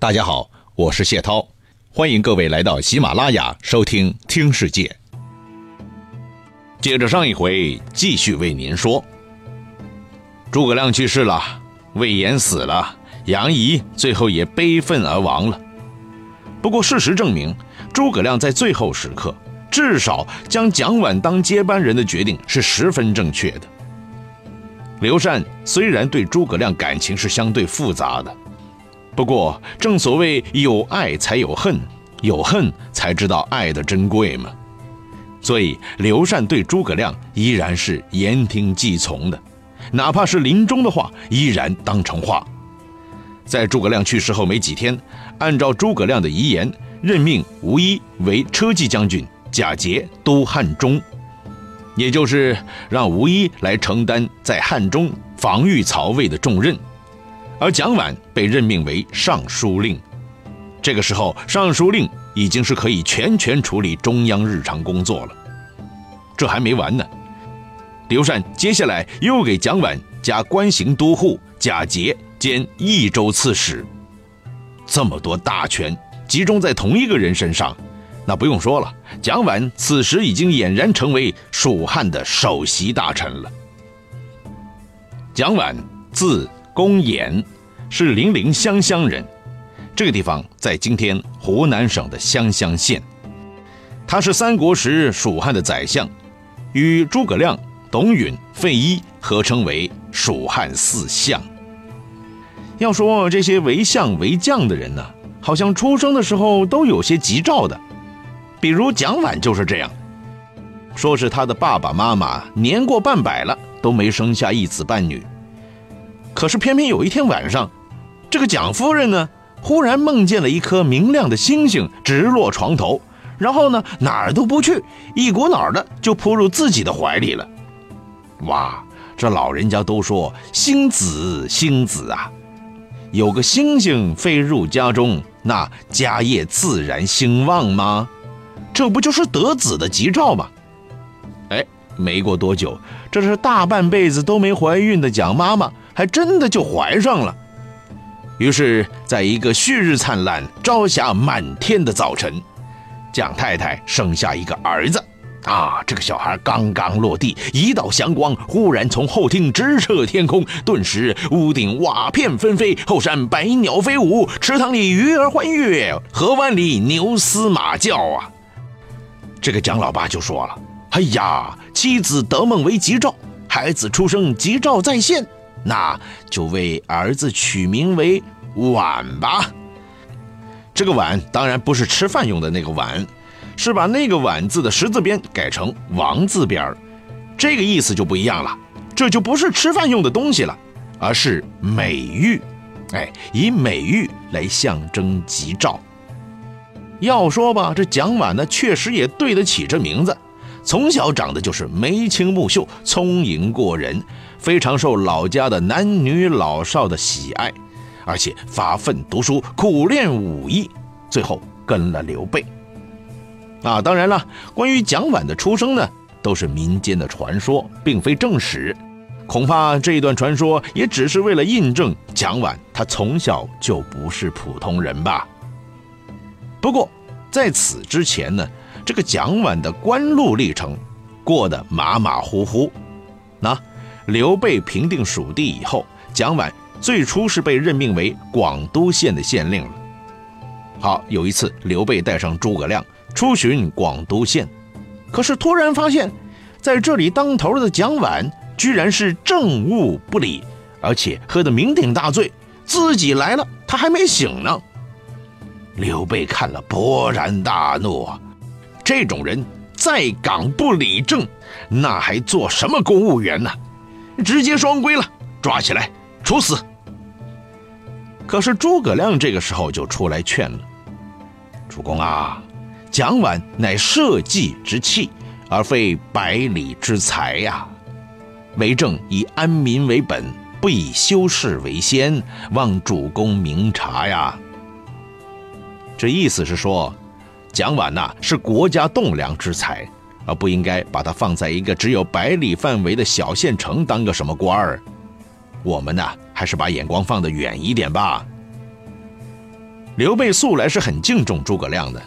大家好，我是谢涛，欢迎各位来到喜马拉雅收听《听世界》。接着上一回，继续为您说，诸葛亮去世了，魏延死了，杨仪最后也悲愤而亡了。不过事实证明，诸葛亮在最后时刻，至少将蒋琬当接班人的决定是十分正确的。刘禅虽然对诸葛亮感情是相对复杂的。不过，正所谓有爱才有恨，有恨才知道爱的珍贵嘛。所以，刘禅对诸葛亮依然是言听计从的，哪怕是临终的话，依然当成话。在诸葛亮去世后没几天，按照诸葛亮的遗言，任命吴一为车骑将军，贾节督汉中，也就是让吴一来承担在汉中防御曹魏的重任。而蒋琬被任命为尚书令，这个时候，尚书令已经是可以全权处理中央日常工作了。这还没完呢，刘禅接下来又给蒋琬加官行都护、假节兼益州刺史，这么多大权集中在同一个人身上，那不用说了，蒋琬此时已经俨然成为蜀汉的首席大臣了。蒋琬，字。公衍是零陵湘乡人，这个地方在今天湖南省的湘乡县。他是三国时蜀汉的宰相，与诸葛亮、董允、费祎合称为蜀汉四相。要说这些为相为将的人呢，好像出生的时候都有些吉兆的，比如蒋琬就是这样，说是他的爸爸妈妈年过半百了，都没生下一子半女。可是偏偏有一天晚上，这个蒋夫人呢，忽然梦见了一颗明亮的星星直落床头，然后呢哪儿都不去，一股脑的就扑入自己的怀里了。哇，这老人家都说星子星子啊，有个星星飞入家中，那家业自然兴旺吗？这不就是得子的吉兆吗？哎，没过多久，这是大半辈子都没怀孕的蒋妈妈。还真的就怀上了，于是，在一个旭日灿烂、朝霞满天的早晨，蒋太太生下一个儿子。啊，这个小孩刚刚落地，一道祥光忽然从后厅直射天空，顿时屋顶瓦片纷飞，后山百鸟飞舞，池塘里鱼儿欢跃，河湾里牛嘶马叫啊！这个蒋老爸就说了：“哎呀，妻子得梦为吉兆，孩子出生吉兆在现。”那就为儿子取名为碗吧。这个碗当然不是吃饭用的那个碗，是把那个碗字的十字边改成王字边儿这个意思就不一样了。这就不是吃饭用的东西了，而是美玉。哎，以美玉来象征吉兆。要说吧，这蒋琬呢，确实也对得起这名字。从小长得就是眉清目秀、聪颖过人，非常受老家的男女老少的喜爱，而且发奋读书、苦练武艺，最后跟了刘备。啊，当然了，关于蒋琬的出生呢，都是民间的传说，并非正史。恐怕这一段传说也只是为了印证蒋琬他从小就不是普通人吧。不过在此之前呢？这个蒋琬的官路历程过得马马虎虎。那刘备平定蜀地以后，蒋琬最初是被任命为广都县的县令了。好，有一次刘备带上诸葛亮出巡广都县，可是突然发现，在这里当头的蒋琬居然是政务不理，而且喝得酩酊大醉，自己来了他还没醒呢。刘备看了勃然大怒啊！这种人在岗不理政，那还做什么公务员呢？直接双规了，抓起来处死。可是诸葛亮这个时候就出来劝了：“主公啊，蒋琬乃社稷之器，而非百里之才呀。为政以安民为本，不以修饰为先，望主公明察呀。”这意思是说。蒋琬呐是国家栋梁之才，而不应该把他放在一个只有百里范围的小县城当个什么官儿。我们呢还是把眼光放得远一点吧。刘备素来是很敬重诸葛亮的。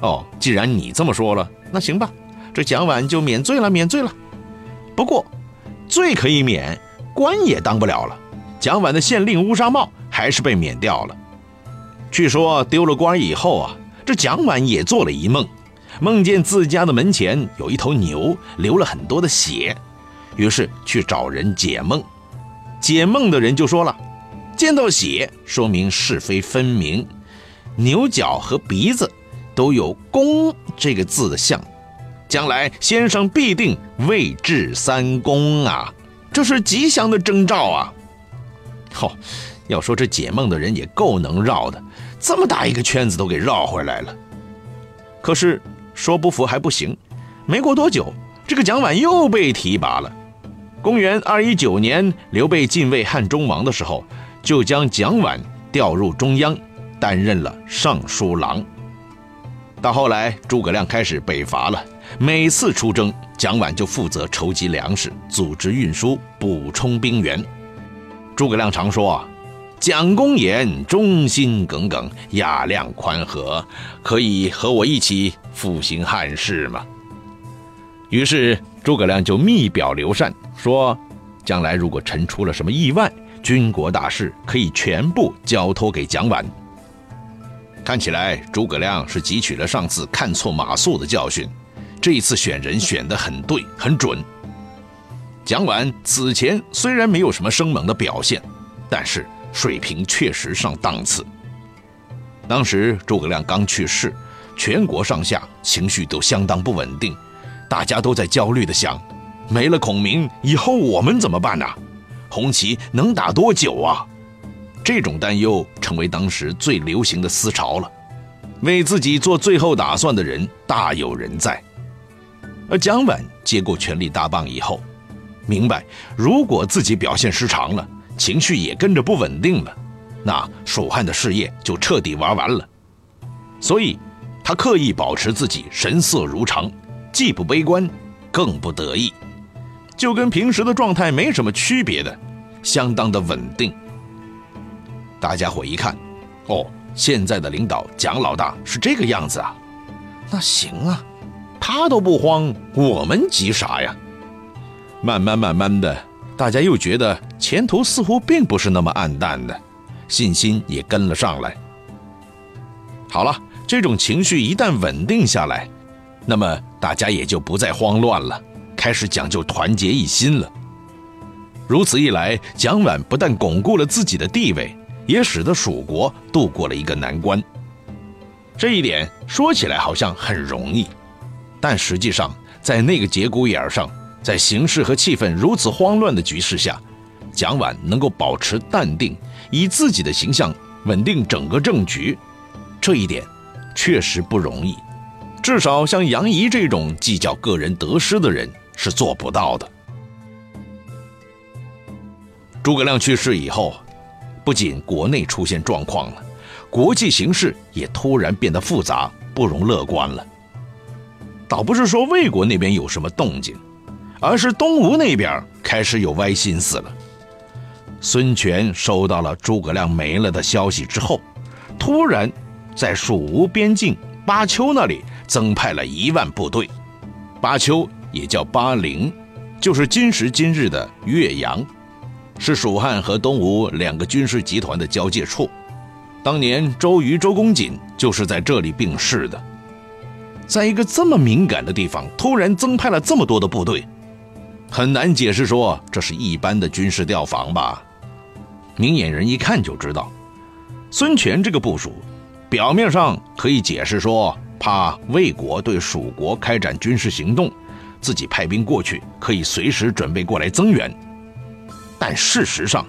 哦，既然你这么说了，那行吧，这蒋琬就免罪了，免罪了。不过，罪可以免，官也当不了了。蒋琬的县令乌纱帽还是被免掉了。据说丢了官以后啊，这蒋琬也做了一梦，梦见自家的门前有一头牛流了很多的血，于是去找人解梦。解梦的人就说了，见到血说明是非分明，牛角和鼻子。都有“公”这个字的像，将来先生必定位至三公啊，这是吉祥的征兆啊！嚯，要说这解梦的人也够能绕的，这么大一个圈子都给绕回来了。可是说不服还不行，没过多久，这个蒋琬又被提拔了。公元二一九年，刘备进位汉中王的时候，就将蒋琬调入中央，担任了尚书郎。到后来，诸葛亮开始北伐了。每次出征，蒋琬就负责筹集粮食、组织运输、补充兵员。诸葛亮常说：“啊，蒋公言忠心耿耿，雅量宽和，可以和我一起复兴汉室吗？”于是，诸葛亮就密表刘禅说：“将来如果臣出了什么意外，军国大事可以全部交托给蒋琬。”看起来诸葛亮是汲取了上次看错马谡的教训，这一次选人选得很对很准。蒋琬此前虽然没有什么生猛的表现，但是水平确实上档次。当时诸葛亮刚去世，全国上下情绪都相当不稳定，大家都在焦虑的想：没了孔明以后我们怎么办呢？红旗能打多久啊？这种担忧成为当时最流行的思潮了，为自己做最后打算的人大有人在。而蒋琬接过权力大棒以后，明白如果自己表现失常了，情绪也跟着不稳定了，那蜀汉的事业就彻底玩完了。所以，他刻意保持自己神色如常，既不悲观，更不得意，就跟平时的状态没什么区别的，相当的稳定。大家伙一看，哦，现在的领导蒋老大是这个样子啊，那行啊，他都不慌，我们急啥呀？慢慢慢慢的，大家又觉得前途似乎并不是那么暗淡的，信心也跟了上来。好了，这种情绪一旦稳定下来，那么大家也就不再慌乱了，开始讲究团结一心了。如此一来，蒋琬不但巩固了自己的地位。也使得蜀国度过了一个难关。这一点说起来好像很容易，但实际上在那个节骨眼上，在形势和气氛如此慌乱的局势下，蒋琬能够保持淡定，以自己的形象稳定整个政局，这一点确实不容易。至少像杨仪这种计较个人得失的人是做不到的。诸葛亮去世以后。不仅国内出现状况了，国际形势也突然变得复杂，不容乐观了。倒不是说魏国那边有什么动静，而是东吴那边开始有歪心思了。孙权收到了诸葛亮没了的消息之后，突然在蜀吴边境巴丘那里增派了一万部队。巴丘也叫巴陵，就是今时今日的岳阳。是蜀汉和东吴两个军事集团的交界处，当年周瑜、周公瑾就是在这里病逝的。在一个这么敏感的地方，突然增派了这么多的部队，很难解释说这是一般的军事调防吧？明眼人一看就知道，孙权这个部署，表面上可以解释说怕魏国对蜀国开展军事行动，自己派兵过去可以随时准备过来增援。但事实上，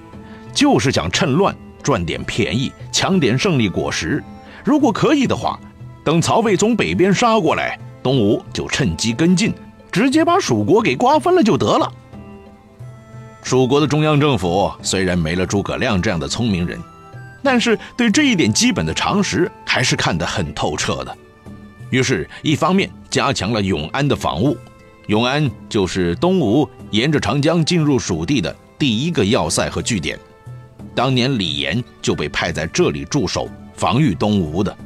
就是想趁乱赚点便宜，抢点胜利果实。如果可以的话，等曹魏从北边杀过来，东吴就趁机跟进，直接把蜀国给瓜分了就得了。蜀国的中央政府虽然没了诸葛亮这样的聪明人，但是对这一点基本的常识还是看得很透彻的。于是，一方面加强了永安的防务，永安就是东吴沿着长江进入蜀地的。第一个要塞和据点，当年李严就被派在这里驻守，防御东吴的。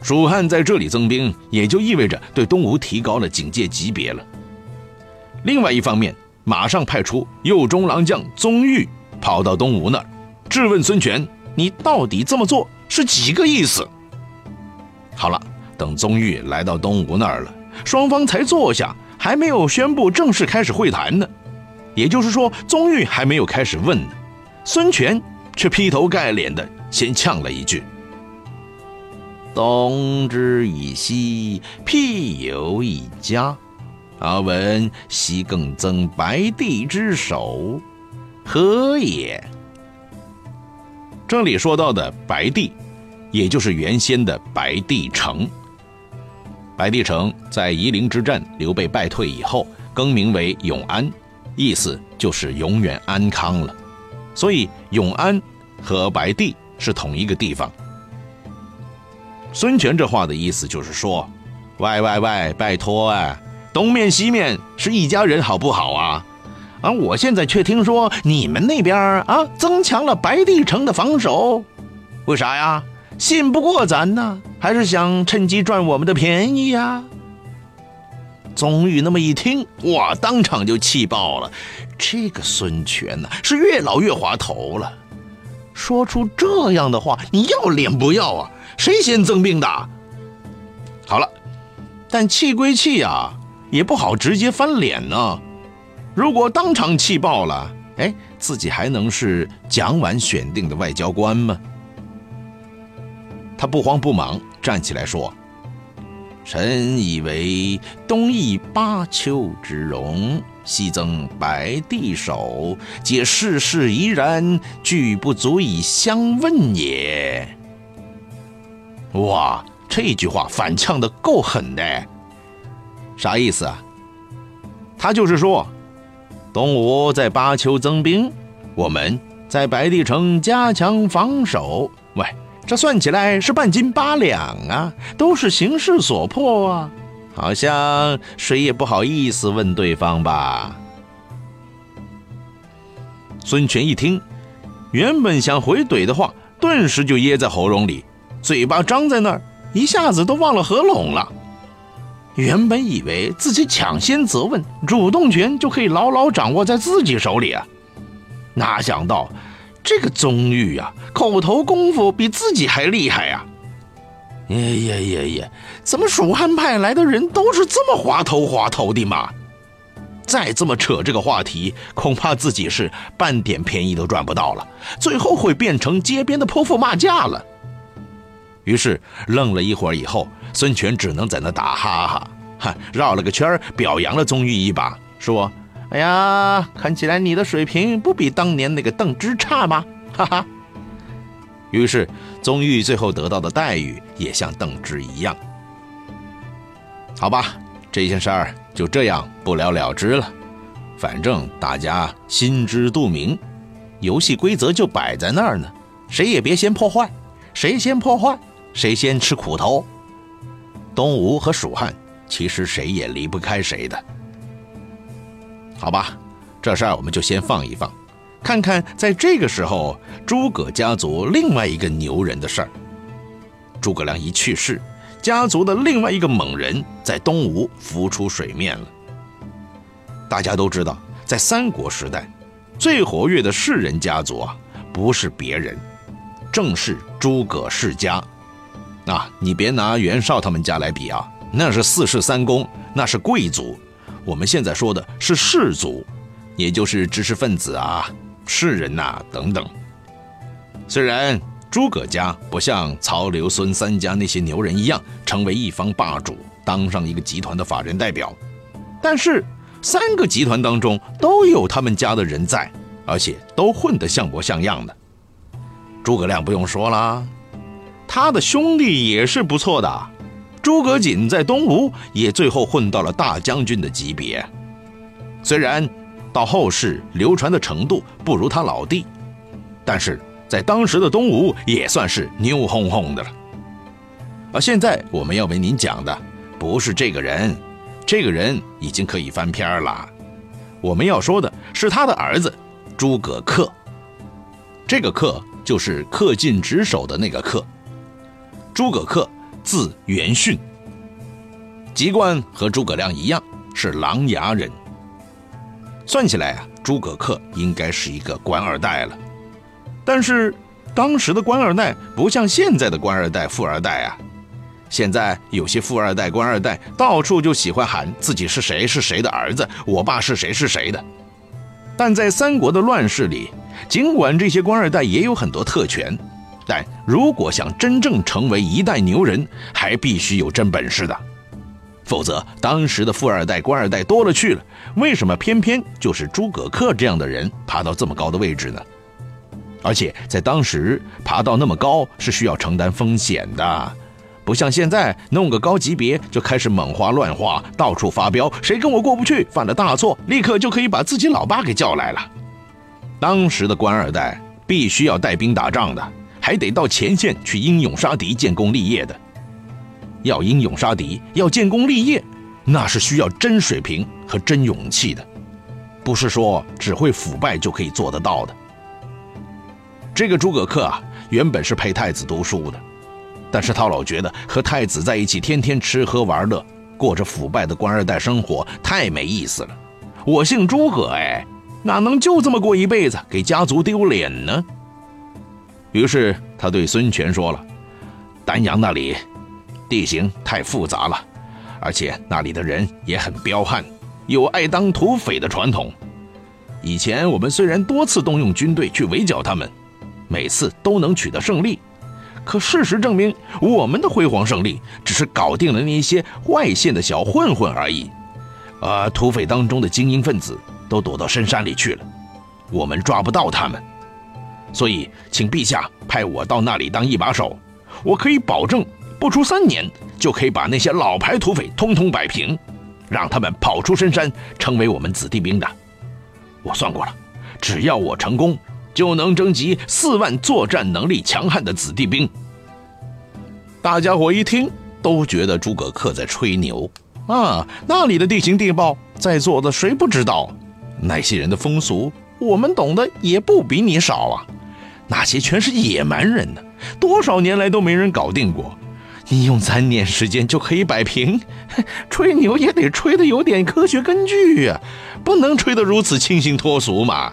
蜀汉在这里增兵，也就意味着对东吴提高了警戒级别了。另外一方面，马上派出右中郎将宗玉跑到东吴那儿，质问孙权：“你到底这么做是几个意思？”好了，等宗玉来到东吴那儿了，双方才坐下，还没有宣布正式开始会谈呢。也就是说，宗玉还没有开始问呢，孙权却劈头盖脸的先呛了一句。东之以西，辟有一家。阿闻西更增白帝之首，何也？这里说到的白帝，也就是原先的白帝城。白帝城在夷陵之战，刘备败退以后，更名为永安，意思就是永远安康了。所以永安和白帝是同一个地方。孙权这话的意思就是说：“喂喂喂，拜托啊，东面西面是一家人，好不好啊？啊，我现在却听说你们那边啊增强了白帝城的防守，为啥呀？信不过咱呢，还是想趁机赚我们的便宜呀？”宗玉那么一听，哇，当场就气爆了。这个孙权呢，是越老越滑头了，说出这样的话，你要脸不要啊？谁先增兵的？好了，但气归气啊，也不好直接翻脸呢。如果当场气爆了，哎，自己还能是蒋琬选定的外交官吗？他不慌不忙站起来说：“臣以为东夷八丘之容，西增白帝首，皆世事宜然，俱不足以相问也。”哇，这句话反呛的够狠的，啥意思啊？他就是说，东吴在巴丘增兵，我们在白帝城加强防守。喂，这算起来是半斤八两啊，都是形势所迫啊，好像谁也不好意思问对方吧。孙权一听，原本想回怼的话，顿时就噎在喉咙里。嘴巴张在那儿，一下子都忘了合拢了。原本以为自己抢先责问，主动权就可以牢牢掌握在自己手里啊，哪想到这个宗玉啊，口头功夫比自己还厉害呀！耶耶耶耶，怎么蜀汉派来的人都是这么滑头滑头的嘛？再这么扯这个话题，恐怕自己是半点便宜都赚不到了，最后会变成街边的泼妇骂架了。于是愣了一会儿以后，孙权只能在那打哈哈，哈绕了个圈表扬了宗玉一把，说：“哎呀，看起来你的水平不比当年那个邓芝差吗？”哈哈。于是宗玉最后得到的待遇也像邓芝一样。好吧，这件事儿就这样不了了之了。反正大家心知肚明，游戏规则就摆在那儿呢，谁也别先破坏，谁先破坏。谁先吃苦头？东吴和蜀汉其实谁也离不开谁的。好吧，这事儿我们就先放一放，看看在这个时候诸葛家族另外一个牛人的事儿。诸葛亮一去世，家族的另外一个猛人在东吴浮出水面了。大家都知道，在三国时代，最活跃的士人家族啊，不是别人，正是诸葛世家。啊，你别拿袁绍他们家来比啊，那是四世三公，那是贵族。我们现在说的是士族，也就是知识分子啊、士人呐等等。虽然诸葛家不像曹刘孙三家那些牛人一样成为一方霸主，当上一个集团的法人代表，但是三个集团当中都有他们家的人在，而且都混得像模像样的。诸葛亮不用说了。他的兄弟也是不错的，诸葛瑾在东吴也最后混到了大将军的级别，虽然到后世流传的程度不如他老弟，但是在当时的东吴也算是牛哄哄的了。而现在我们要为您讲的不是这个人，这个人已经可以翻篇了，我们要说的是他的儿子诸葛恪，这个恪就是恪尽职守的那个恪。诸葛恪，字元训，籍贯和诸葛亮一样是琅琊人。算起来啊，诸葛恪应该是一个官二代了。但是，当时的官二代不像现在的官二代、富二代啊。现在有些富二代、官二代到处就喜欢喊自己是谁是谁的儿子，我爸是谁是谁的。但在三国的乱世里，尽管这些官二代也有很多特权，但如果想真正成为一代牛人，还必须有真本事的。否则，当时的富二代、官二代多了去了，为什么偏偏就是诸葛恪这样的人爬到这么高的位置呢？而且在当时，爬到那么高是需要承担风险的，不像现在弄个高级别就开始猛花乱花，到处发飙，谁跟我过不去，犯了大错，立刻就可以把自己老爸给叫来了。当时的官二代必须要带兵打仗的，还得到前线去英勇杀敌、建功立业的。要英勇杀敌，要建功立业，那是需要真水平和真勇气的，不是说只会腐败就可以做得到的。这个诸葛恪啊，原本是陪太子读书的，但是他老觉得和太子在一起，天天吃喝玩乐，过着腐败的官二代生活，太没意思了。我姓诸葛，哎，哪能就这么过一辈子，给家族丢脸呢？于是他对孙权说了：“丹阳那里。”地形太复杂了，而且那里的人也很彪悍，有爱当土匪的传统。以前我们虽然多次动用军队去围剿他们，每次都能取得胜利，可事实证明，我们的辉煌胜利只是搞定了那些外县的小混混而已。而土匪当中的精英分子都躲到深山里去了，我们抓不到他们。所以，请陛下派我到那里当一把手，我可以保证。不出三年，就可以把那些老牌土匪通通摆平，让他们跑出深山，成为我们子弟兵的。我算过了，只要我成功，就能征集四万作战能力强悍的子弟兵。大家伙一听，都觉得诸葛恪在吹牛啊！那里的地形地貌，在座的谁不知道？那些人的风俗，我们懂得也不比你少啊！那些全是野蛮人呢，多少年来都没人搞定过。你用三年时间就可以摆平，吹牛也得吹得有点科学根据呀，不能吹得如此清新脱俗嘛！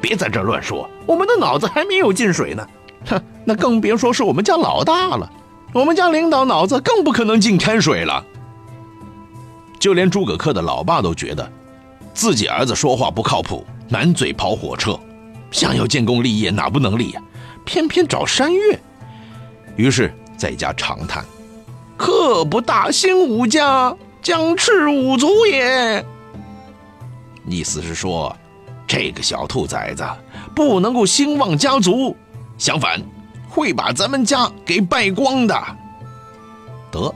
别在这乱说，我们的脑子还没有进水呢。哼，那更别说是我们家老大了，我们家领导脑子更不可能进开水了。就连诸葛恪的老爸都觉得，自己儿子说话不靠谱，满嘴跑火车，想要建功立业哪不能立呀？偏偏找山岳，于是。在家长叹：“克不大兴武家，将赤五族也。”意思是说，这个小兔崽子不能够兴旺家族，相反，会把咱们家给败光的。得，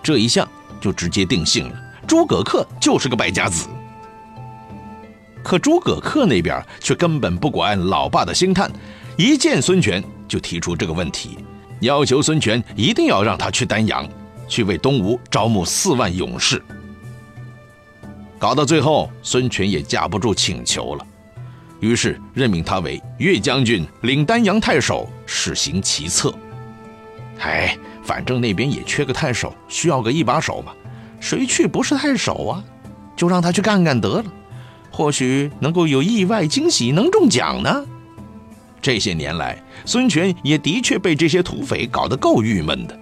这一项就直接定性了，诸葛恪就是个败家子。可诸葛恪那边却根本不管老爸的心叹，一见孙权就提出这个问题。要求孙权一定要让他去丹阳，去为东吴招募四万勇士。搞到最后，孙权也架不住请求了，于是任命他为岳将军，领丹阳太守，试行其策。哎，反正那边也缺个太守，需要个一把手嘛，谁去不是太守啊？就让他去干干得了，或许能够有意外惊喜，能中奖呢。这些年来，孙权也的确被这些土匪搞得够郁闷的。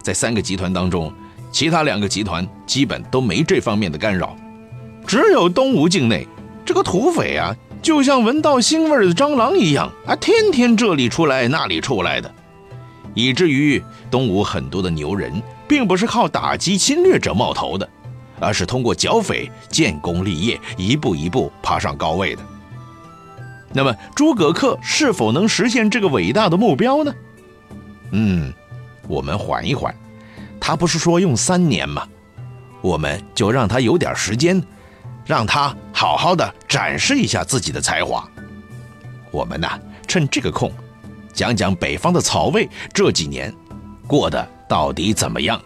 在三个集团当中，其他两个集团基本都没这方面的干扰，只有东吴境内这个土匪啊，就像闻到腥味的蟑螂一样啊，天天这里出来那里出来的，以至于东吴很多的牛人，并不是靠打击侵略者冒头的，而是通过剿匪建功立业，一步一步爬上高位的。那么诸葛恪是否能实现这个伟大的目标呢？嗯，我们缓一缓，他不是说用三年吗？我们就让他有点时间，让他好好的展示一下自己的才华。我们呢，趁这个空，讲讲北方的曹魏这几年过得到底怎么样。